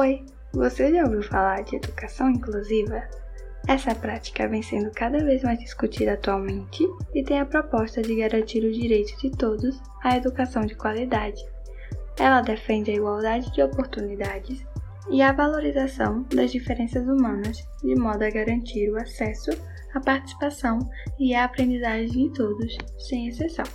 Oi, você já ouviu falar de educação inclusiva? Essa prática vem sendo cada vez mais discutida atualmente e tem a proposta de garantir o direito de todos à educação de qualidade. Ela defende a igualdade de oportunidades e a valorização das diferenças humanas, de modo a garantir o acesso, a participação e a aprendizagem de todos, sem exceção.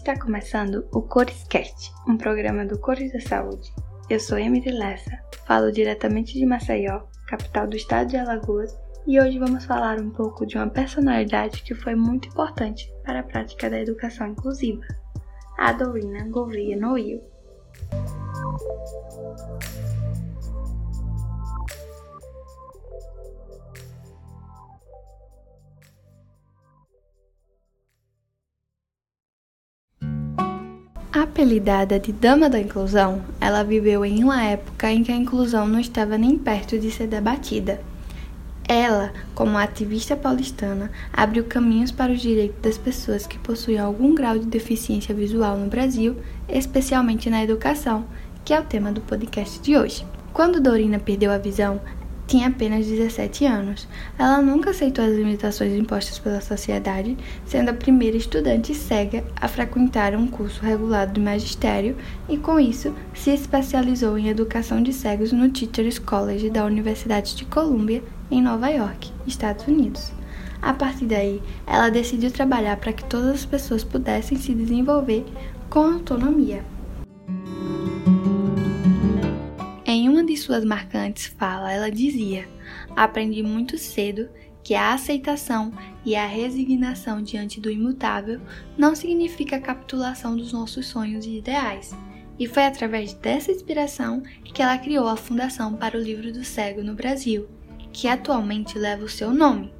Está começando o Corescast, um programa do Cores da Saúde. Eu sou Emily Lessa, falo diretamente de Maceió, capital do estado de Alagoas, e hoje vamos falar um pouco de uma personalidade que foi muito importante para a prática da educação inclusiva, a Dorina Gouveia Noil. Apelidada de Dama da Inclusão, ela viveu em uma época em que a inclusão não estava nem perto de ser debatida. Ela, como ativista paulistana, abriu caminhos para os direitos das pessoas que possuem algum grau de deficiência visual no Brasil, especialmente na educação, que é o tema do podcast de hoje. Quando Dorina perdeu a visão, tinha apenas 17 anos. Ela nunca aceitou as limitações impostas pela sociedade, sendo a primeira estudante cega a frequentar um curso regulado de magistério e, com isso, se especializou em educação de cegos no Teachers College da Universidade de Columbia, em Nova York, Estados Unidos. A partir daí, ela decidiu trabalhar para que todas as pessoas pudessem se desenvolver com autonomia. De suas marcantes falas, ela dizia: Aprendi muito cedo que a aceitação e a resignação diante do imutável não significa a capitulação dos nossos sonhos e ideais. E foi através dessa inspiração que ela criou a Fundação para o Livro do Cego no Brasil, que atualmente leva o seu nome.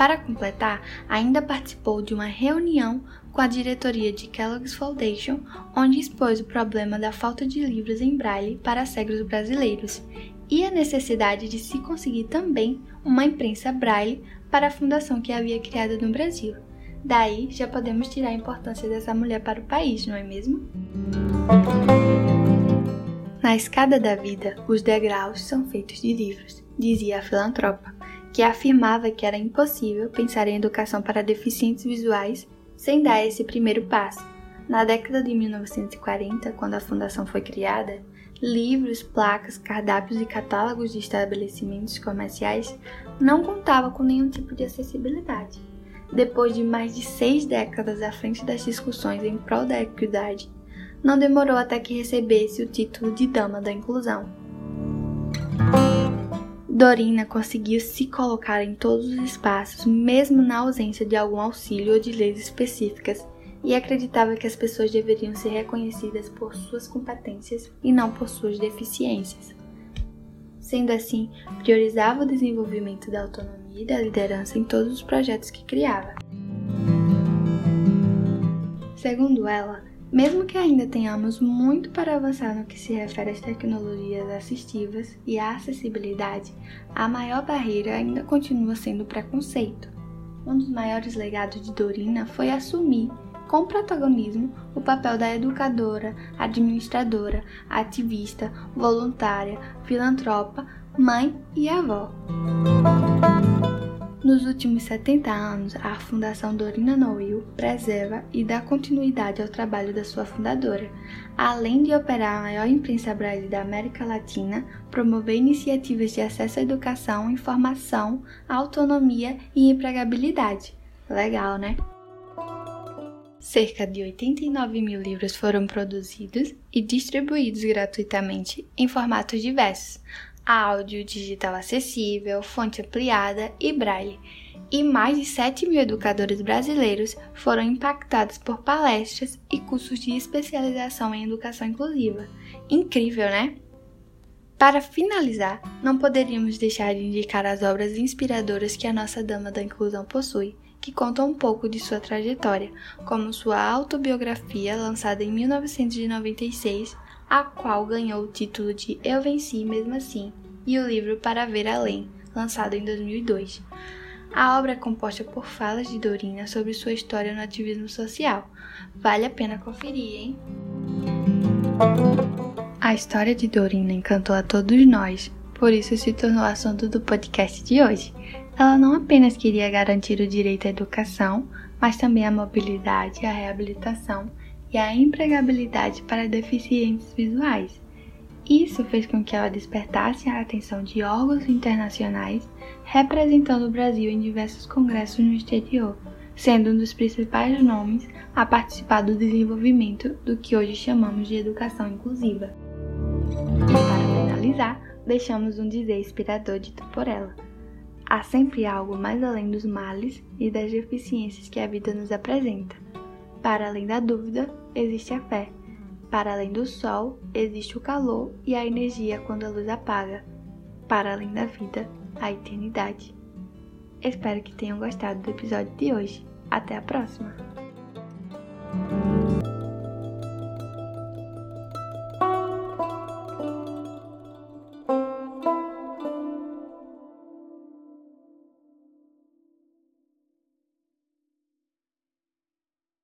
Para completar, ainda participou de uma reunião com a diretoria de Kellogg's Foundation, onde expôs o problema da falta de livros em braille para cegos brasileiros e a necessidade de se conseguir também uma imprensa braille para a fundação que havia criada no Brasil. Daí já podemos tirar a importância dessa mulher para o país, não é mesmo? Na escada da vida, os degraus são feitos de livros, dizia a filantropa, que afirmava que era impossível pensar em educação para deficientes visuais sem dar esse primeiro passo. Na década de 1940, quando a fundação foi criada, livros, placas, cardápios e catálogos de estabelecimentos comerciais não contavam com nenhum tipo de acessibilidade. Depois de mais de seis décadas à frente das discussões em prol da equidade, não demorou até que recebesse o título de Dama da Inclusão. Dorina conseguiu se colocar em todos os espaços, mesmo na ausência de algum auxílio ou de leis específicas, e acreditava que as pessoas deveriam ser reconhecidas por suas competências e não por suas deficiências. Sendo assim, priorizava o desenvolvimento da autonomia e da liderança em todos os projetos que criava. Segundo ela, mesmo que ainda tenhamos muito para avançar no que se refere às tecnologias assistivas e à acessibilidade, a maior barreira ainda continua sendo o preconceito. Um dos maiores legados de Dorina foi assumir, com protagonismo, o papel da educadora, administradora, ativista, voluntária, filantropa, mãe e avó. Nos últimos 70 anos, a Fundação Dorina Noil preserva e dá continuidade ao trabalho da sua fundadora, além de operar a maior imprensa braille da América Latina, promover iniciativas de acesso à educação, informação, autonomia e empregabilidade. Legal, né? Cerca de 89 mil livros foram produzidos e distribuídos gratuitamente em formatos diversos, áudio, digital acessível, fonte ampliada e braille. E mais de 7 mil educadores brasileiros foram impactados por palestras e cursos de especialização em educação inclusiva. Incrível, né? Para finalizar, não poderíamos deixar de indicar as obras inspiradoras que a nossa Dama da Inclusão possui, que contam um pouco de sua trajetória, como sua autobiografia lançada em 1996 a qual ganhou o título de Eu Venci Mesmo Assim, e o livro Para Ver Além, lançado em 2002. A obra é composta por falas de Dorina sobre sua história no ativismo social. Vale a pena conferir, hein? A história de Dorina encantou a todos nós, por isso se tornou assunto do podcast de hoje. Ela não apenas queria garantir o direito à educação, mas também a mobilidade, a reabilitação e a empregabilidade para deficientes visuais. Isso fez com que ela despertasse a atenção de órgãos internacionais representando o Brasil em diversos congressos no exterior, sendo um dos principais nomes a participar do desenvolvimento do que hoje chamamos de educação inclusiva. E para finalizar, deixamos um dizer inspirador dito por ela. Há sempre algo mais além dos males e das deficiências que a vida nos apresenta. Para além da dúvida, existe a fé. Para além do sol, existe o calor e a energia quando a luz apaga. Para além da vida, a eternidade. Espero que tenham gostado do episódio de hoje. Até a próxima!